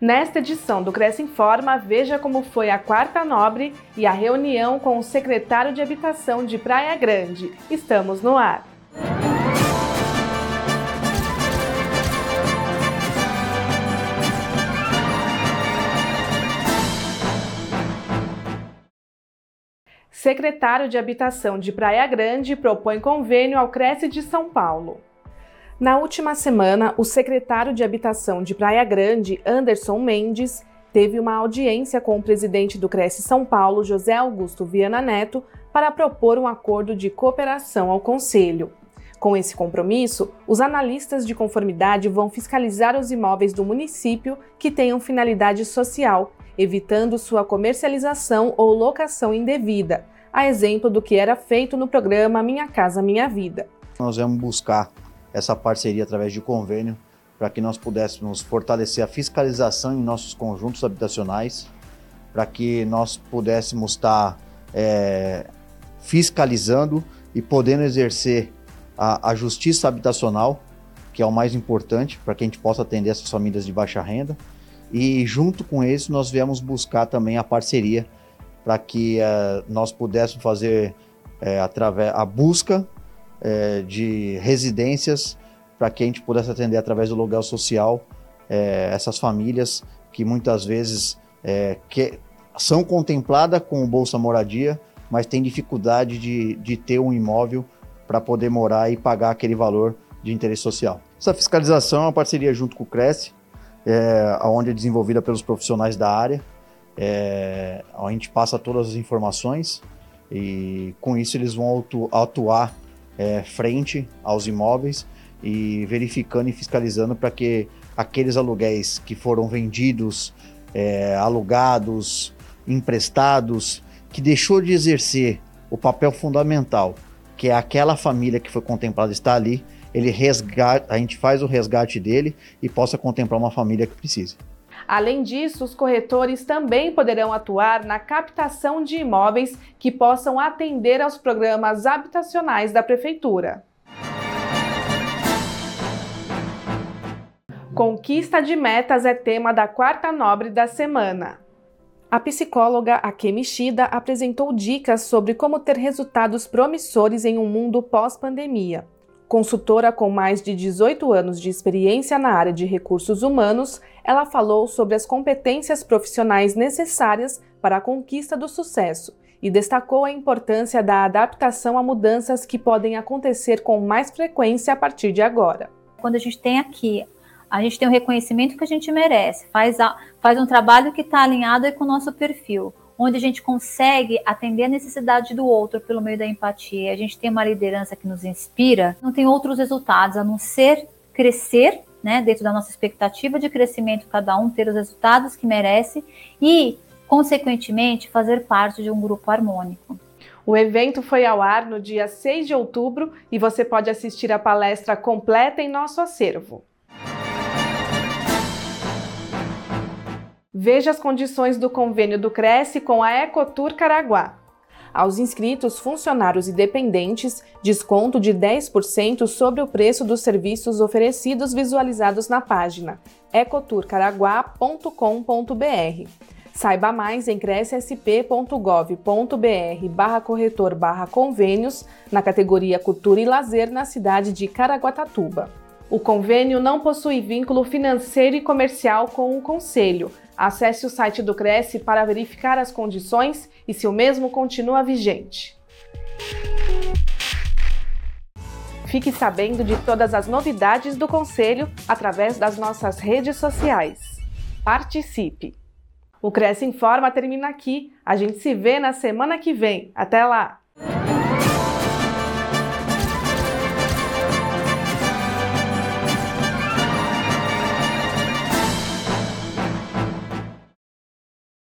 Nesta edição do Cresce Informa, veja como foi a Quarta Nobre e a reunião com o secretário de Habitação de Praia Grande. Estamos no ar. Secretário de Habitação de Praia Grande propõe convênio ao Cresce de São Paulo. Na última semana, o secretário de Habitação de Praia Grande, Anderson Mendes, teve uma audiência com o presidente do Cresce São Paulo, José Augusto Viana Neto, para propor um acordo de cooperação ao Conselho. Com esse compromisso, os analistas de conformidade vão fiscalizar os imóveis do município que tenham finalidade social, evitando sua comercialização ou locação indevida, a exemplo do que era feito no programa Minha Casa Minha Vida. Nós vamos buscar essa parceria através de convênio para que nós pudéssemos fortalecer a fiscalização em nossos conjuntos habitacionais, para que nós pudéssemos estar é, fiscalizando e podendo exercer a, a justiça habitacional, que é o mais importante para que a gente possa atender essas famílias de baixa renda. E junto com isso, nós viemos buscar também a parceria para que uh, nós pudéssemos fazer uh, através a busca é, de residências para que a gente pudesse atender através do aluguel social é, essas famílias que muitas vezes é, que são contempladas com o Bolsa Moradia, mas têm dificuldade de, de ter um imóvel para poder morar e pagar aquele valor de interesse social. Essa fiscalização é uma parceria junto com o Cresce, é, onde é desenvolvida pelos profissionais da área. É, a gente passa todas as informações e com isso eles vão atuar é, frente aos imóveis e verificando e fiscalizando para que aqueles aluguéis que foram vendidos, é, alugados, emprestados, que deixou de exercer o papel fundamental, que é aquela família que foi contemplada está ali, ele resgate, a gente faz o resgate dele e possa contemplar uma família que precise. Além disso, os corretores também poderão atuar na captação de imóveis que possam atender aos programas habitacionais da Prefeitura. Conquista de metas é tema da quarta nobre da semana. A psicóloga Akemi Shida apresentou dicas sobre como ter resultados promissores em um mundo pós-pandemia. Consultora com mais de 18 anos de experiência na área de recursos humanos, ela falou sobre as competências profissionais necessárias para a conquista do sucesso e destacou a importância da adaptação a mudanças que podem acontecer com mais frequência a partir de agora. Quando a gente tem aqui, a gente tem o reconhecimento que a gente merece, faz, a, faz um trabalho que está alinhado com o nosso perfil onde a gente consegue atender a necessidade do outro pelo meio da empatia, a gente tem uma liderança que nos inspira, não tem outros resultados a não ser crescer, né, dentro da nossa expectativa de crescimento, cada um ter os resultados que merece e, consequentemente, fazer parte de um grupo harmônico. O evento foi ao ar no dia 6 de outubro e você pode assistir a palestra completa em nosso acervo. Veja as condições do convênio do Cresce com a Ecotur Caraguá. Aos inscritos, funcionários e dependentes, desconto de 10% sobre o preço dos serviços oferecidos visualizados na página ecoturcaraguá.com.br. Saiba mais em crescsp.gov.br barra corretor barra convênios na categoria Cultura e Lazer na cidade de Caraguatatuba. O convênio não possui vínculo financeiro e comercial com o Conselho, Acesse o site do Cresce para verificar as condições e se o mesmo continua vigente. Fique sabendo de todas as novidades do Conselho através das nossas redes sociais. Participe! O Cresce Informa termina aqui. A gente se vê na semana que vem. Até lá!